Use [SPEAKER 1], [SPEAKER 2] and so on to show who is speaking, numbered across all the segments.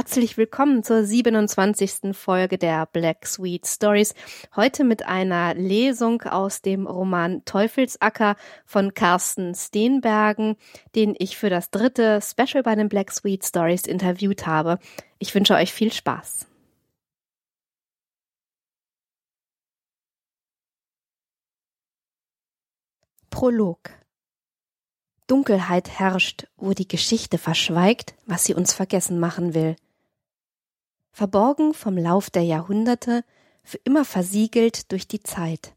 [SPEAKER 1] Herzlich willkommen zur 27. Folge der Black Sweet Stories. Heute mit einer Lesung aus dem Roman Teufelsacker von Carsten Steenbergen, den ich für das dritte Special bei den Black Sweet Stories interviewt habe. Ich wünsche euch viel Spaß. Prolog Dunkelheit herrscht, wo die Geschichte verschweigt, was sie uns vergessen machen will. Verborgen vom Lauf der Jahrhunderte, für immer versiegelt durch die Zeit.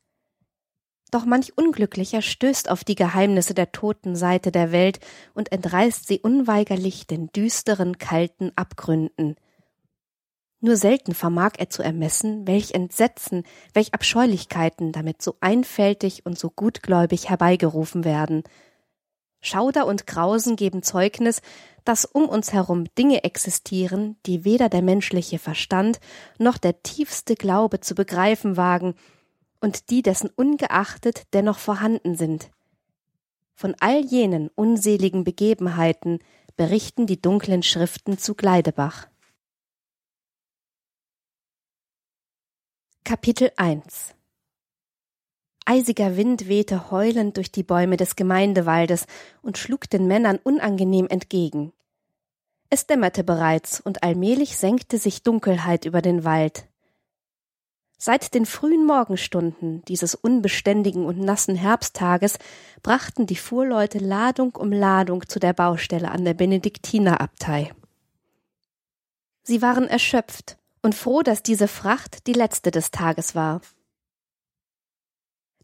[SPEAKER 1] Doch manch Unglücklicher stößt auf die Geheimnisse der toten Seite der Welt und entreißt sie unweigerlich den düsteren, kalten Abgründen. Nur selten vermag er zu ermessen, welch Entsetzen, welch Abscheulichkeiten damit so einfältig und so gutgläubig herbeigerufen werden – Schauder und Grausen geben Zeugnis, dass um uns herum Dinge existieren, die weder der menschliche Verstand noch der tiefste Glaube zu begreifen wagen und die dessen ungeachtet dennoch vorhanden sind. Von all jenen unseligen Begebenheiten berichten die dunklen Schriften zu Gleidebach. Kapitel 1 Eisiger Wind wehte heulend durch die Bäume des Gemeindewaldes und schlug den Männern unangenehm entgegen. Es dämmerte bereits, und allmählich senkte sich Dunkelheit über den Wald. Seit den frühen Morgenstunden dieses unbeständigen und nassen Herbsttages brachten die Fuhrleute Ladung um Ladung zu der Baustelle an der Benediktinerabtei. Sie waren erschöpft und froh, dass diese Fracht die letzte des Tages war.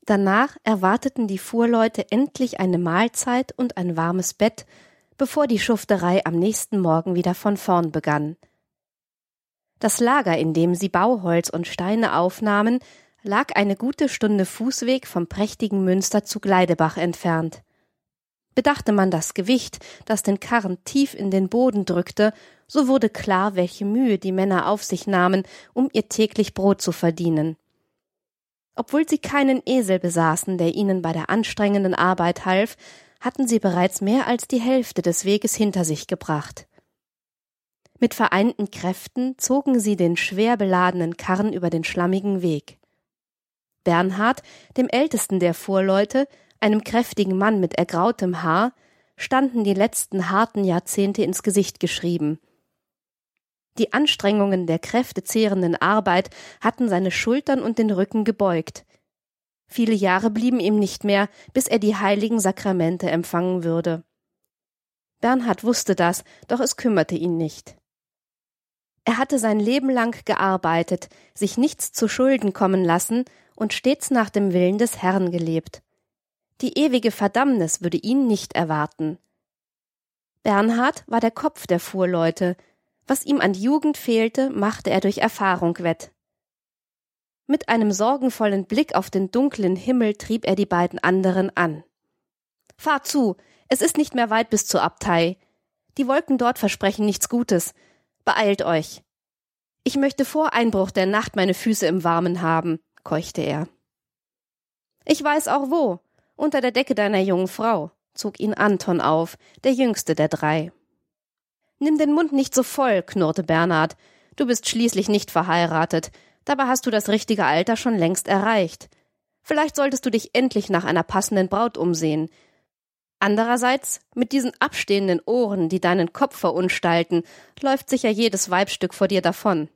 [SPEAKER 1] Danach erwarteten die Fuhrleute endlich eine Mahlzeit und ein warmes Bett, bevor die Schufterei am nächsten Morgen wieder von vorn begann. Das Lager, in dem sie Bauholz und Steine aufnahmen, lag eine gute Stunde Fußweg vom prächtigen Münster zu Gleidebach entfernt. Bedachte man das Gewicht, das den Karren tief in den Boden drückte, so wurde klar, welche Mühe die Männer auf sich nahmen, um ihr täglich Brot zu verdienen. Obwohl sie keinen Esel besaßen, der ihnen bei der anstrengenden Arbeit half, hatten sie bereits mehr als die Hälfte des Weges hinter sich gebracht. Mit vereinten Kräften zogen sie den schwer beladenen Karren über den schlammigen Weg. Bernhard, dem ältesten der Fuhrleute, einem kräftigen Mann mit ergrautem Haar, standen die letzten harten Jahrzehnte ins Gesicht geschrieben. Die Anstrengungen der kräftezehrenden Arbeit hatten seine Schultern und den Rücken gebeugt. Viele Jahre blieben ihm nicht mehr, bis er die heiligen Sakramente empfangen würde. Bernhard wusste das, doch es kümmerte ihn nicht. Er hatte sein Leben lang gearbeitet, sich nichts zu Schulden kommen lassen und stets nach dem Willen des Herrn gelebt. Die ewige Verdammnis würde ihn nicht erwarten. Bernhard war der Kopf der Fuhrleute, was ihm an Jugend fehlte, machte er durch Erfahrung wett. Mit einem sorgenvollen Blick auf den dunklen Himmel trieb er die beiden anderen an. Fahr zu, es ist nicht mehr weit bis zur Abtei. Die Wolken dort versprechen nichts Gutes. Beeilt euch. Ich möchte vor Einbruch der Nacht meine Füße im Warmen haben, keuchte er. Ich weiß auch wo, unter der Decke deiner jungen Frau, zog ihn Anton auf, der jüngste der drei. Nimm den Mund nicht so voll, knurrte Bernhard. Du bist schließlich nicht verheiratet. Dabei hast du das richtige Alter schon längst erreicht. Vielleicht solltest du dich endlich nach einer passenden Braut umsehen. Andererseits, mit diesen abstehenden Ohren, die deinen Kopf verunstalten, läuft sicher jedes Weibstück vor dir davon.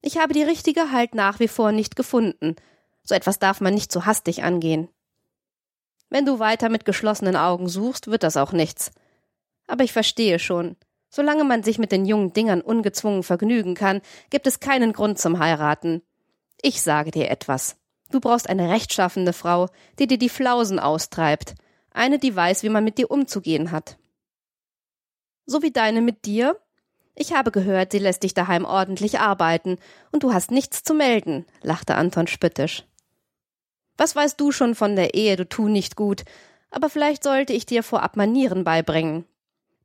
[SPEAKER 1] Ich habe die richtige halt nach wie vor nicht gefunden. So etwas darf man nicht so hastig angehen. Wenn du weiter mit geschlossenen Augen suchst, wird das auch nichts. Aber ich verstehe schon. Solange man sich mit den jungen Dingern ungezwungen vergnügen kann, gibt es keinen Grund zum Heiraten. Ich sage dir etwas. Du brauchst eine rechtschaffende Frau, die dir die Flausen austreibt, eine, die weiß, wie man mit dir umzugehen hat. So wie deine mit dir? Ich habe gehört, sie lässt dich daheim ordentlich arbeiten, und du hast nichts zu melden, lachte Anton spöttisch. Was weißt du schon von der Ehe, du tu nicht gut, aber vielleicht sollte ich dir vorab Manieren beibringen.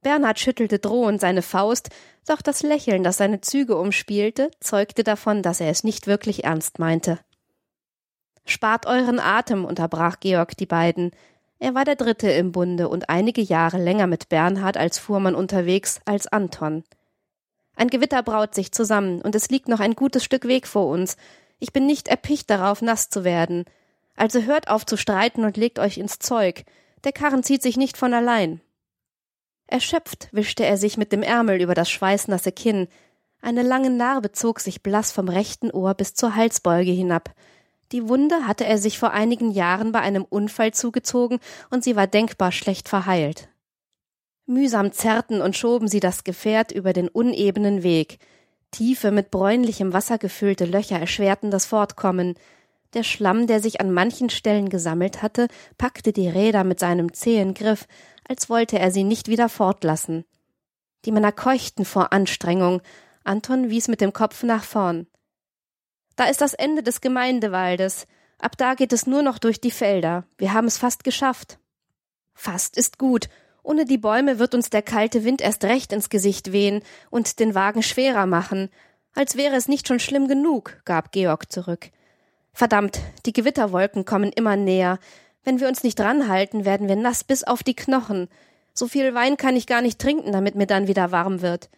[SPEAKER 1] Bernhard schüttelte drohend seine Faust, doch das Lächeln, das seine Züge umspielte, zeugte davon, dass er es nicht wirklich ernst meinte. Spart euren Atem, unterbrach Georg die beiden. Er war der Dritte im Bunde und einige Jahre länger mit Bernhard als Fuhrmann unterwegs als Anton. Ein Gewitter braut sich zusammen, und es liegt noch ein gutes Stück Weg vor uns. Ich bin nicht erpicht darauf, nass zu werden. Also hört auf zu streiten und legt euch ins Zeug. Der Karren zieht sich nicht von allein. Erschöpft wischte er sich mit dem Ärmel über das schweißnasse Kinn. Eine lange Narbe zog sich blass vom rechten Ohr bis zur Halsbeuge hinab. Die Wunde hatte er sich vor einigen Jahren bei einem Unfall zugezogen und sie war denkbar schlecht verheilt. Mühsam zerrten und schoben sie das Gefährt über den unebenen Weg. Tiefe, mit bräunlichem Wasser gefüllte Löcher erschwerten das Fortkommen. Der Schlamm, der sich an manchen Stellen gesammelt hatte, packte die Räder mit seinem zähen Griff, als wollte er sie nicht wieder fortlassen. Die Männer keuchten vor Anstrengung. Anton wies mit dem Kopf nach vorn. Da ist das Ende des Gemeindewaldes. Ab da geht es nur noch durch die Felder. Wir haben es fast geschafft. Fast ist gut, ohne die Bäume wird uns der kalte Wind erst recht ins Gesicht wehen und den Wagen schwerer machen. Als wäre es nicht schon schlimm genug, gab Georg zurück. Verdammt, die Gewitterwolken kommen immer näher. Wenn wir uns nicht ranhalten, werden wir nass bis auf die Knochen. So viel Wein kann ich gar nicht trinken, damit mir dann wieder warm wird.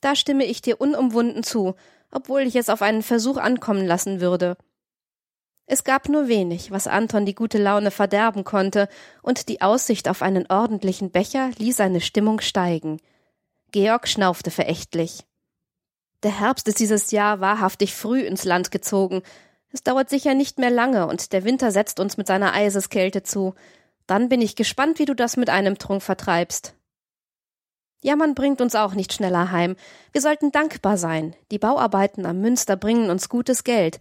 [SPEAKER 1] Da stimme ich dir unumwunden zu, obwohl ich es auf einen Versuch ankommen lassen würde. Es gab nur wenig, was Anton die gute Laune verderben konnte, und die Aussicht auf einen ordentlichen Becher ließ seine Stimmung steigen. Georg schnaufte verächtlich. Der Herbst ist dieses Jahr wahrhaftig früh ins Land gezogen. Es dauert sicher nicht mehr lange, und der Winter setzt uns mit seiner Eiseskälte zu. Dann bin ich gespannt, wie du das mit einem Trunk vertreibst. Jammern bringt uns auch nicht schneller heim. Wir sollten dankbar sein. Die Bauarbeiten am Münster bringen uns gutes Geld.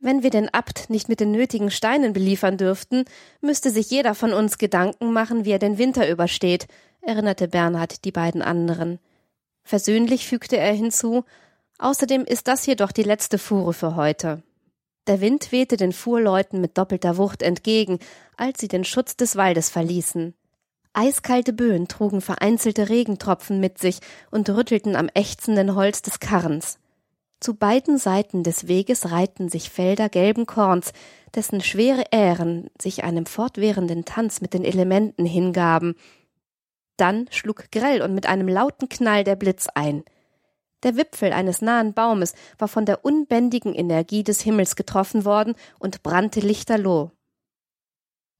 [SPEAKER 1] Wenn wir den Abt nicht mit den nötigen Steinen beliefern dürften, müsste sich jeder von uns Gedanken machen, wie er den Winter übersteht, erinnerte Bernhard die beiden anderen. Versöhnlich fügte er hinzu, außerdem ist das hier doch die letzte Fuhre für heute. Der Wind wehte den Fuhrleuten mit doppelter Wucht entgegen, als sie den Schutz des Waldes verließen. Eiskalte Böen trugen vereinzelte Regentropfen mit sich und rüttelten am ächzenden Holz des Karrens. Zu beiden Seiten des Weges reihten sich Felder gelben Korns, dessen schwere Ähren sich einem fortwährenden Tanz mit den Elementen hingaben. Dann schlug grell und mit einem lauten Knall der Blitz ein. Der Wipfel eines nahen Baumes war von der unbändigen Energie des Himmels getroffen worden und brannte lichterloh.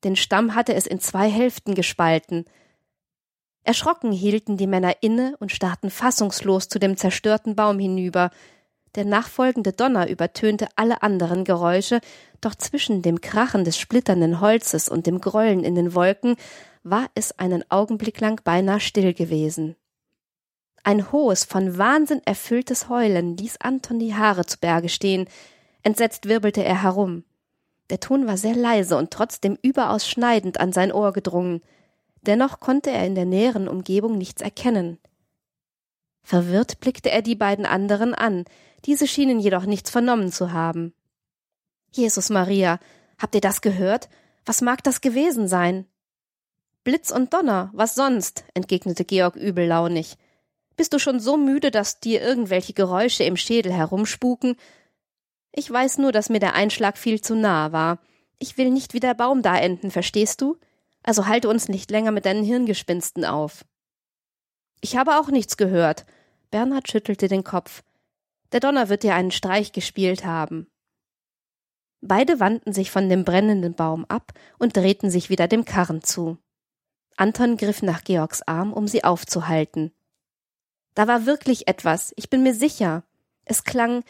[SPEAKER 1] Den Stamm hatte es in zwei Hälften gespalten. Erschrocken hielten die Männer inne und starrten fassungslos zu dem zerstörten Baum hinüber, der nachfolgende Donner übertönte alle anderen Geräusche, doch zwischen dem Krachen des splitternden Holzes und dem Grollen in den Wolken war es einen Augenblick lang beinahe still gewesen. Ein hohes, von Wahnsinn erfülltes Heulen ließ Anton die Haare zu Berge stehen. Entsetzt wirbelte er herum. Der Ton war sehr leise und trotzdem überaus schneidend an sein Ohr gedrungen. Dennoch konnte er in der näheren Umgebung nichts erkennen. Verwirrt blickte er die beiden anderen an, diese schienen jedoch nichts vernommen zu haben. Jesus Maria, habt ihr das gehört? Was mag das gewesen sein? Blitz und Donner, was sonst? entgegnete Georg übellaunig. Bist du schon so müde, dass dir irgendwelche Geräusche im Schädel herumspuken? Ich weiß nur, dass mir der Einschlag viel zu nahe war. Ich will nicht wie der Baum da enden, verstehst du? Also halte uns nicht länger mit deinen Hirngespinsten auf. Ich habe auch nichts gehört. Bernhard schüttelte den Kopf. Der Donner wird dir einen Streich gespielt haben. Beide wandten sich von dem brennenden Baum ab und drehten sich wieder dem Karren zu. Anton griff nach Georgs Arm, um sie aufzuhalten. Da war wirklich etwas, ich bin mir sicher. Es klang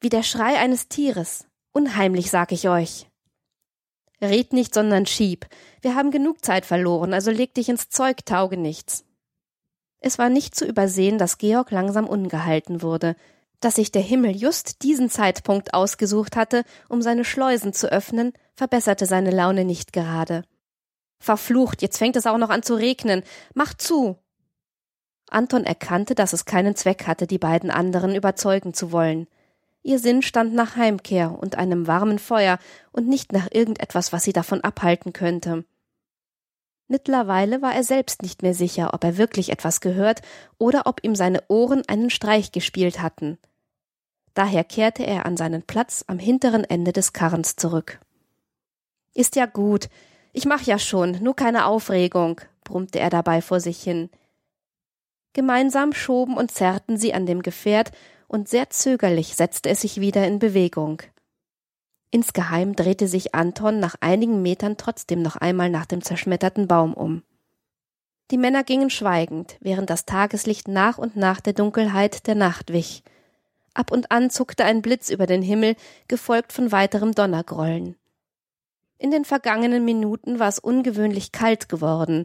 [SPEAKER 1] wie der Schrei eines Tieres. Unheimlich, sag ich euch. Red nicht, sondern schieb. Wir haben genug Zeit verloren, also leg dich ins Zeug, tauge nichts. Es war nicht zu übersehen, dass Georg langsam ungehalten wurde. Dass sich der Himmel just diesen Zeitpunkt ausgesucht hatte, um seine Schleusen zu öffnen, verbesserte seine Laune nicht gerade. Verflucht, jetzt fängt es auch noch an zu regnen. Mach zu! Anton erkannte, dass es keinen Zweck hatte, die beiden anderen überzeugen zu wollen. Ihr Sinn stand nach Heimkehr und einem warmen Feuer und nicht nach irgendetwas, was sie davon abhalten könnte. Mittlerweile war er selbst nicht mehr sicher, ob er wirklich etwas gehört oder ob ihm seine Ohren einen Streich gespielt hatten. Daher kehrte er an seinen Platz am hinteren Ende des Karrens zurück. Ist ja gut, ich mach ja schon, nur keine Aufregung, brummte er dabei vor sich hin. Gemeinsam schoben und zerrten sie an dem Gefährt, und sehr zögerlich setzte es sich wieder in Bewegung. Insgeheim drehte sich Anton nach einigen Metern trotzdem noch einmal nach dem zerschmetterten Baum um. Die Männer gingen schweigend, während das Tageslicht nach und nach der Dunkelheit der Nacht wich. Ab und an zuckte ein Blitz über den Himmel, gefolgt von weiterem Donnergrollen. In den vergangenen Minuten war es ungewöhnlich kalt geworden,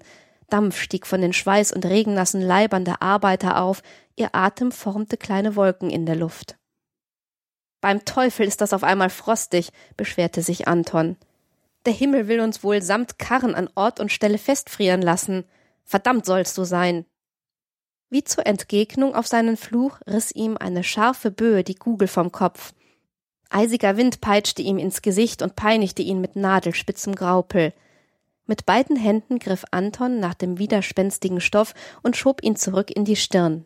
[SPEAKER 1] Dampf stieg von den schweiß- und regennassen Leibern der Arbeiter auf, ihr Atem formte kleine Wolken in der Luft. Beim Teufel ist das auf einmal frostig, beschwerte sich Anton. Der Himmel will uns wohl samt Karren an Ort und Stelle festfrieren lassen. Verdammt sollst du sein. Wie zur Entgegnung auf seinen Fluch riss ihm eine scharfe Böe die Kugel vom Kopf. Eisiger Wind peitschte ihm ins Gesicht und peinigte ihn mit nadelspitzem Graupel. Mit beiden Händen griff Anton nach dem widerspenstigen Stoff und schob ihn zurück in die Stirn.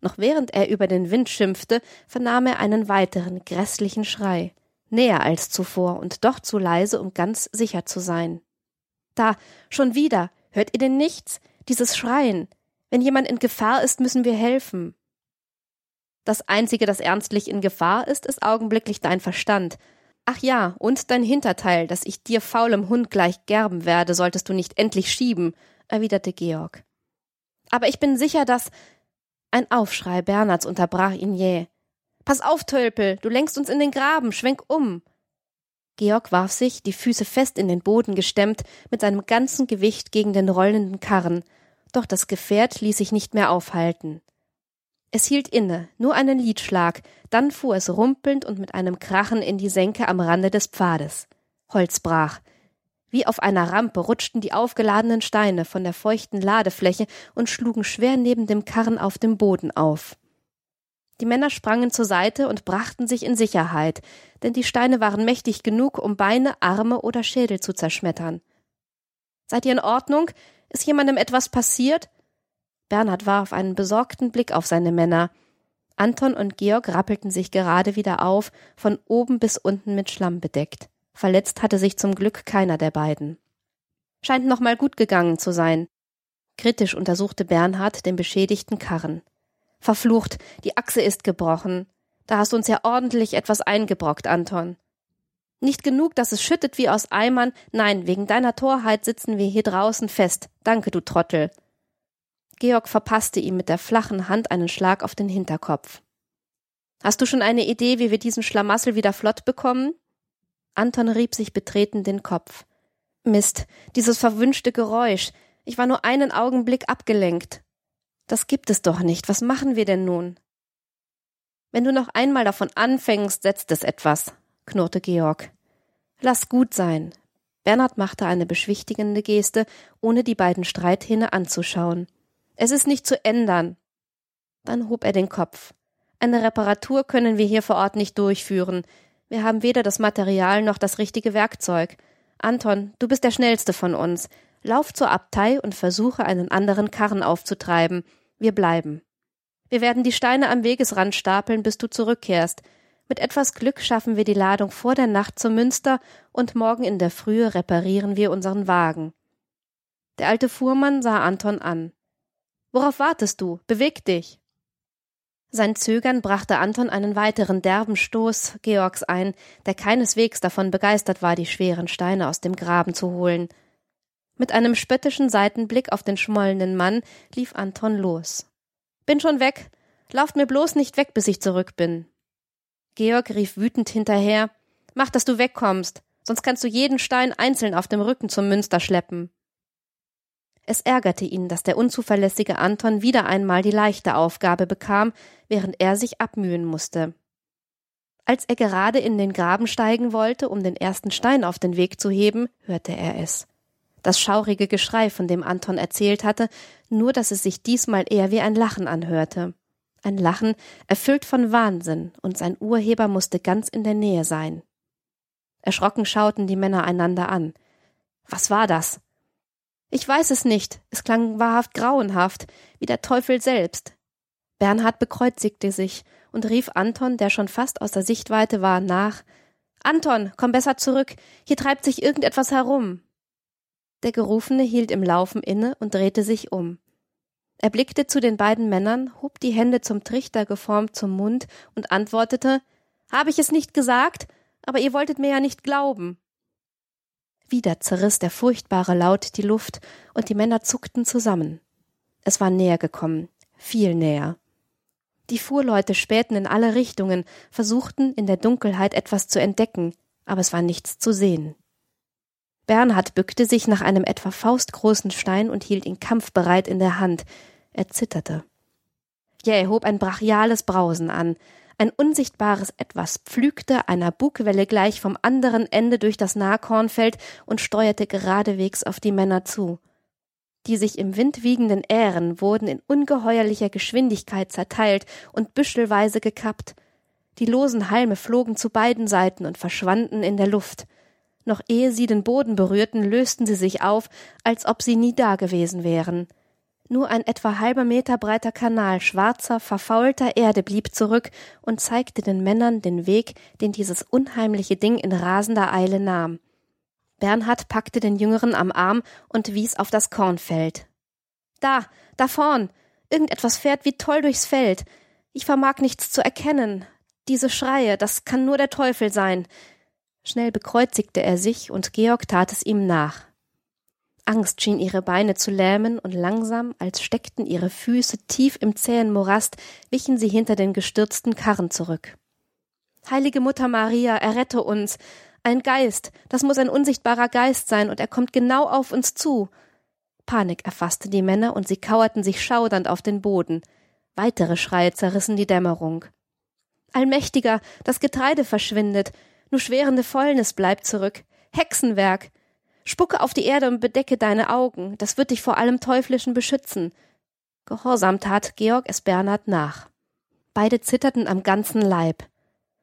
[SPEAKER 1] Noch während er über den Wind schimpfte, vernahm er einen weiteren grässlichen Schrei, näher als zuvor und doch zu leise, um ganz sicher zu sein. Da, schon wieder, hört ihr denn nichts? Dieses Schreien. Wenn jemand in Gefahr ist, müssen wir helfen. Das Einzige, das ernstlich in Gefahr ist, ist augenblicklich dein Verstand, Ach ja, und dein Hinterteil, das ich dir faulem Hund gleich gerben werde, solltest du nicht endlich schieben, erwiderte Georg. Aber ich bin sicher, dass. Ein Aufschrei Bernhards unterbrach ihn jäh. Pass auf, Tölpel, du lenkst uns in den Graben, schwenk um. Georg warf sich, die Füße fest in den Boden gestemmt, mit seinem ganzen Gewicht gegen den rollenden Karren, doch das Gefährt ließ sich nicht mehr aufhalten. Es hielt inne, nur einen Liedschlag, dann fuhr es rumpelnd und mit einem Krachen in die Senke am Rande des Pfades. Holz brach. Wie auf einer Rampe rutschten die aufgeladenen Steine von der feuchten Ladefläche und schlugen schwer neben dem Karren auf dem Boden auf. Die Männer sprangen zur Seite und brachten sich in Sicherheit, denn die Steine waren mächtig genug, um Beine, Arme oder Schädel zu zerschmettern. Seid ihr in Ordnung? Ist jemandem etwas passiert? Bernhard warf einen besorgten Blick auf seine Männer. Anton und Georg rappelten sich gerade wieder auf, von oben bis unten mit Schlamm bedeckt. Verletzt hatte sich zum Glück keiner der beiden. Scheint noch mal gut gegangen zu sein. Kritisch untersuchte Bernhard den beschädigten Karren. Verflucht, die Achse ist gebrochen. Da hast du uns ja ordentlich etwas eingebrockt, Anton. Nicht genug, dass es schüttet wie aus Eimern. Nein, wegen deiner Torheit sitzen wir hier draußen fest. Danke, du Trottel. Georg verpasste ihm mit der flachen Hand einen Schlag auf den Hinterkopf. Hast du schon eine Idee, wie wir diesen Schlamassel wieder flott bekommen? Anton rieb sich betreten den Kopf. Mist, dieses verwünschte Geräusch. Ich war nur einen Augenblick abgelenkt. Das gibt es doch nicht. Was machen wir denn nun? Wenn du noch einmal davon anfängst, setzt es etwas, knurrte Georg. Lass gut sein. Bernhard machte eine beschwichtigende Geste, ohne die beiden Streithähne anzuschauen. Es ist nicht zu ändern. Dann hob er den Kopf. Eine Reparatur können wir hier vor Ort nicht durchführen. Wir haben weder das Material noch das richtige Werkzeug. Anton, du bist der schnellste von uns. Lauf zur Abtei und versuche einen anderen Karren aufzutreiben. Wir bleiben. Wir werden die Steine am Wegesrand stapeln, bis du zurückkehrst. Mit etwas Glück schaffen wir die Ladung vor der Nacht zum Münster und morgen in der Frühe reparieren wir unseren Wagen. Der alte Fuhrmann sah Anton an. Worauf wartest du? Beweg dich! Sein Zögern brachte Anton einen weiteren derben Stoß Georgs ein, der keineswegs davon begeistert war, die schweren Steine aus dem Graben zu holen. Mit einem spöttischen Seitenblick auf den schmollenden Mann lief Anton los. Bin schon weg. Lauft mir bloß nicht weg, bis ich zurück bin. Georg rief wütend hinterher. Mach, dass du wegkommst, sonst kannst du jeden Stein einzeln auf dem Rücken zum Münster schleppen. Es ärgerte ihn, dass der unzuverlässige Anton wieder einmal die leichte Aufgabe bekam, während er sich abmühen musste. Als er gerade in den Graben steigen wollte, um den ersten Stein auf den Weg zu heben, hörte er es. Das schaurige Geschrei, von dem Anton erzählt hatte, nur dass es sich diesmal eher wie ein Lachen anhörte. Ein Lachen, erfüllt von Wahnsinn, und sein Urheber musste ganz in der Nähe sein. Erschrocken schauten die Männer einander an. Was war das? Ich weiß es nicht. Es klang wahrhaft grauenhaft, wie der Teufel selbst. Bernhard bekreuzigte sich und rief Anton, der schon fast aus der Sichtweite war, nach Anton, komm besser zurück. Hier treibt sich irgendetwas herum. Der Gerufene hielt im Laufen inne und drehte sich um. Er blickte zu den beiden Männern, hob die Hände zum Trichter geformt zum Mund und antwortete Habe ich es nicht gesagt? Aber ihr wolltet mir ja nicht glauben. Wieder zerriss der furchtbare Laut die Luft, und die Männer zuckten zusammen. Es war näher gekommen, viel näher. Die Fuhrleute spähten in alle Richtungen, versuchten in der Dunkelheit etwas zu entdecken, aber es war nichts zu sehen. Bernhard bückte sich nach einem etwa faustgroßen Stein und hielt ihn kampfbereit in der Hand. Er zitterte. Jäh hob ein brachiales Brausen an. Ein unsichtbares Etwas pflügte einer Bugwelle gleich vom anderen Ende durch das Nahkornfeld und steuerte geradewegs auf die Männer zu. Die sich im Wind wiegenden Ähren wurden in ungeheuerlicher Geschwindigkeit zerteilt und büschelweise gekappt. Die losen Halme flogen zu beiden Seiten und verschwanden in der Luft. Noch ehe sie den Boden berührten, lösten sie sich auf, als ob sie nie dagewesen wären. Nur ein etwa halber Meter breiter Kanal schwarzer, verfaulter Erde blieb zurück und zeigte den Männern den Weg, den dieses unheimliche Ding in rasender Eile nahm. Bernhard packte den Jüngeren am Arm und wies auf das Kornfeld. Da, da vorn. Irgendetwas fährt wie toll durchs Feld. Ich vermag nichts zu erkennen. Diese Schreie, das kann nur der Teufel sein. Schnell bekreuzigte er sich, und Georg tat es ihm nach. Angst schien ihre Beine zu lähmen, und langsam, als steckten ihre Füße tief im zähen Morast, wichen sie hinter den gestürzten Karren zurück. Heilige Mutter Maria, errette uns. Ein Geist, das muss ein unsichtbarer Geist sein, und er kommt genau auf uns zu. Panik erfasste die Männer, und sie kauerten sich schaudernd auf den Boden. Weitere Schreie zerrissen die Dämmerung. Allmächtiger, das Getreide verschwindet, nur schwerende Fäulnis bleibt zurück. Hexenwerk. Spucke auf die Erde und bedecke deine Augen, das wird dich vor allem Teuflischen beschützen. Gehorsam tat Georg es Bernhard nach. Beide zitterten am ganzen Leib.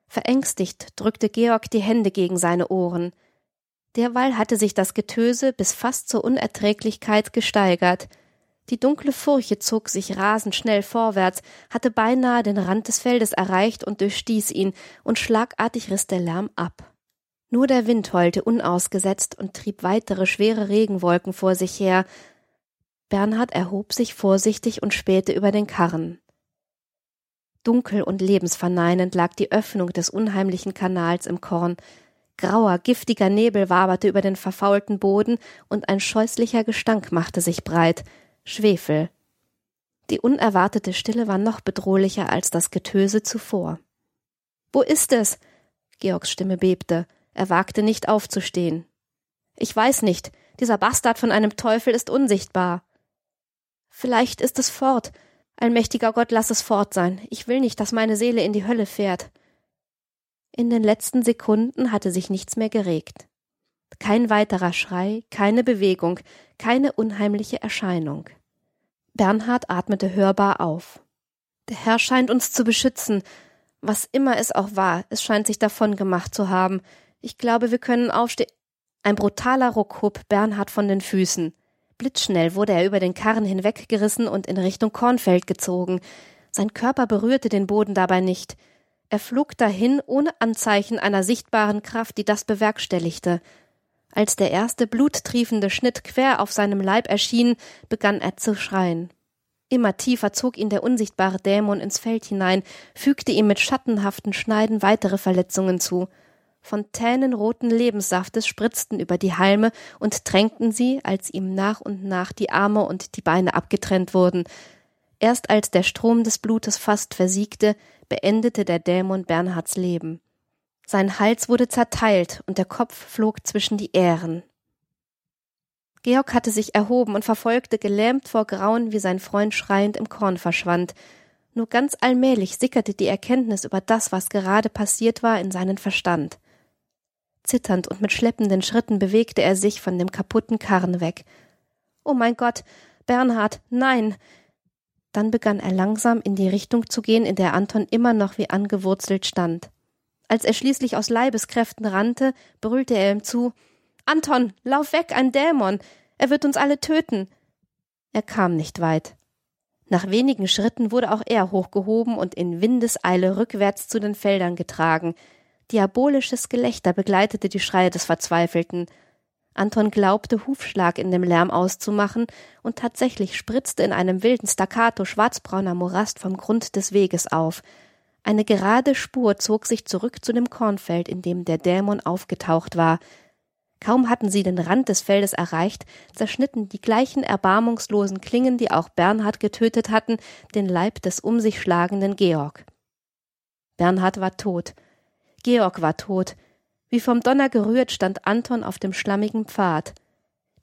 [SPEAKER 1] Verängstigt drückte Georg die Hände gegen seine Ohren. Derweil hatte sich das Getöse bis fast zur Unerträglichkeit gesteigert. Die dunkle Furche zog sich rasend schnell vorwärts, hatte beinahe den Rand des Feldes erreicht und durchstieß ihn, und schlagartig riss der Lärm ab. Nur der Wind heulte unausgesetzt und trieb weitere schwere Regenwolken vor sich her. Bernhard erhob sich vorsichtig und spähte über den Karren. Dunkel und lebensverneinend lag die Öffnung des unheimlichen Kanals im Korn. Grauer, giftiger Nebel waberte über den verfaulten Boden und ein scheußlicher Gestank machte sich breit. Schwefel. Die unerwartete Stille war noch bedrohlicher als das Getöse zuvor. Wo ist es? Georgs Stimme bebte. Er wagte nicht aufzustehen. Ich weiß nicht. Dieser Bastard von einem Teufel ist unsichtbar. Vielleicht ist es fort, Allmächtiger Gott, lass es fort sein. Ich will nicht, dass meine Seele in die Hölle fährt. In den letzten Sekunden hatte sich nichts mehr geregt. Kein weiterer Schrei, keine Bewegung, keine unheimliche Erscheinung. Bernhard atmete hörbar auf. Der Herr scheint uns zu beschützen. Was immer es auch war, es scheint sich davon gemacht zu haben. Ich glaube, wir können aufstehen. Ein brutaler Ruck hob Bernhard von den Füßen. Blitzschnell wurde er über den Karren hinweggerissen und in Richtung Kornfeld gezogen. Sein Körper berührte den Boden dabei nicht. Er flog dahin ohne Anzeichen einer sichtbaren Kraft, die das bewerkstelligte. Als der erste bluttriefende Schnitt quer auf seinem Leib erschien, begann er zu schreien. Immer tiefer zog ihn der unsichtbare Dämon ins Feld hinein, fügte ihm mit schattenhaften Schneiden weitere Verletzungen zu. Fontänen roten Lebenssaftes spritzten über die Halme und tränkten sie, als ihm nach und nach die Arme und die Beine abgetrennt wurden. Erst als der Strom des Blutes fast versiegte, beendete der Dämon Bernhards Leben. Sein Hals wurde zerteilt und der Kopf flog zwischen die Ähren. Georg hatte sich erhoben und verfolgte gelähmt vor Grauen, wie sein Freund schreiend im Korn verschwand. Nur ganz allmählich sickerte die Erkenntnis über das, was gerade passiert war, in seinen Verstand. Zitternd und mit schleppenden Schritten bewegte er sich von dem kaputten Karren weg. Oh mein Gott, Bernhard, nein! Dann begann er langsam in die Richtung zu gehen, in der Anton immer noch wie angewurzelt stand. Als er schließlich aus Leibeskräften rannte, brüllte er ihm zu Anton, lauf weg, ein Dämon. Er wird uns alle töten. Er kam nicht weit. Nach wenigen Schritten wurde auch er hochgehoben und in Windeseile rückwärts zu den Feldern getragen. Diabolisches Gelächter begleitete die Schreie des Verzweifelten. Anton glaubte, Hufschlag in dem Lärm auszumachen, und tatsächlich spritzte in einem wilden Staccato schwarzbrauner Morast vom Grund des Weges auf. Eine gerade Spur zog sich zurück zu dem Kornfeld, in dem der Dämon aufgetaucht war. Kaum hatten sie den Rand des Feldes erreicht, zerschnitten die gleichen erbarmungslosen Klingen, die auch Bernhard getötet hatten, den Leib des um sich schlagenden Georg. Bernhard war tot. Georg war tot. Wie vom Donner gerührt stand Anton auf dem schlammigen Pfad.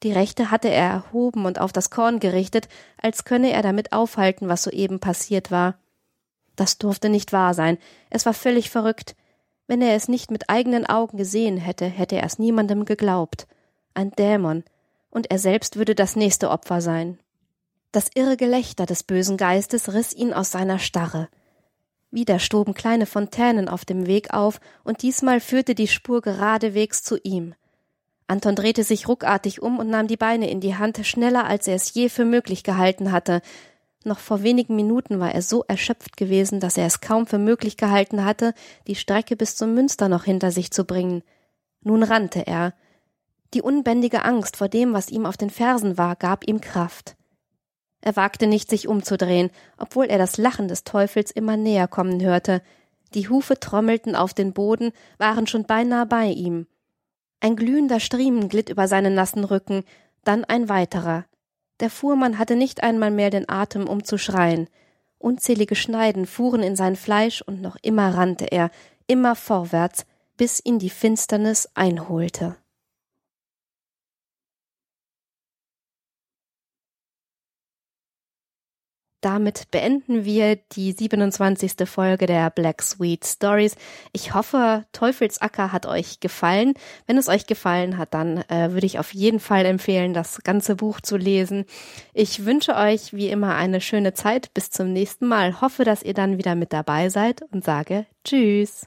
[SPEAKER 1] Die Rechte hatte er erhoben und auf das Korn gerichtet, als könne er damit aufhalten, was soeben passiert war. Das durfte nicht wahr sein. Es war völlig verrückt. Wenn er es nicht mit eigenen Augen gesehen hätte, hätte er es niemandem geglaubt. Ein Dämon. Und er selbst würde das nächste Opfer sein. Das irre Gelächter des bösen Geistes riss ihn aus seiner Starre. Wieder stoben kleine Fontänen auf dem Weg auf, und diesmal führte die Spur geradewegs zu ihm. Anton drehte sich ruckartig um und nahm die Beine in die Hand, schneller als er es je für möglich gehalten hatte. Noch vor wenigen Minuten war er so erschöpft gewesen, dass er es kaum für möglich gehalten hatte, die Strecke bis zum Münster noch hinter sich zu bringen. Nun rannte er. Die unbändige Angst vor dem, was ihm auf den Fersen war, gab ihm Kraft. Er wagte nicht, sich umzudrehen, obwohl er das Lachen des Teufels immer näher kommen hörte. Die Hufe trommelten auf den Boden, waren schon beinahe bei ihm. Ein glühender Striemen glitt über seinen nassen Rücken, dann ein weiterer. Der Fuhrmann hatte nicht einmal mehr den Atem, um zu schreien. Unzählige Schneiden fuhren in sein Fleisch, und noch immer rannte er, immer vorwärts, bis ihn die Finsternis einholte. Damit beenden wir die 27. Folge der Black Sweet Stories. Ich hoffe, Teufelsacker hat euch gefallen. Wenn es euch gefallen hat, dann äh, würde ich auf jeden Fall empfehlen, das ganze Buch zu lesen. Ich wünsche euch wie immer eine schöne Zeit. Bis zum nächsten Mal. Hoffe, dass ihr dann wieder mit dabei seid und sage Tschüss.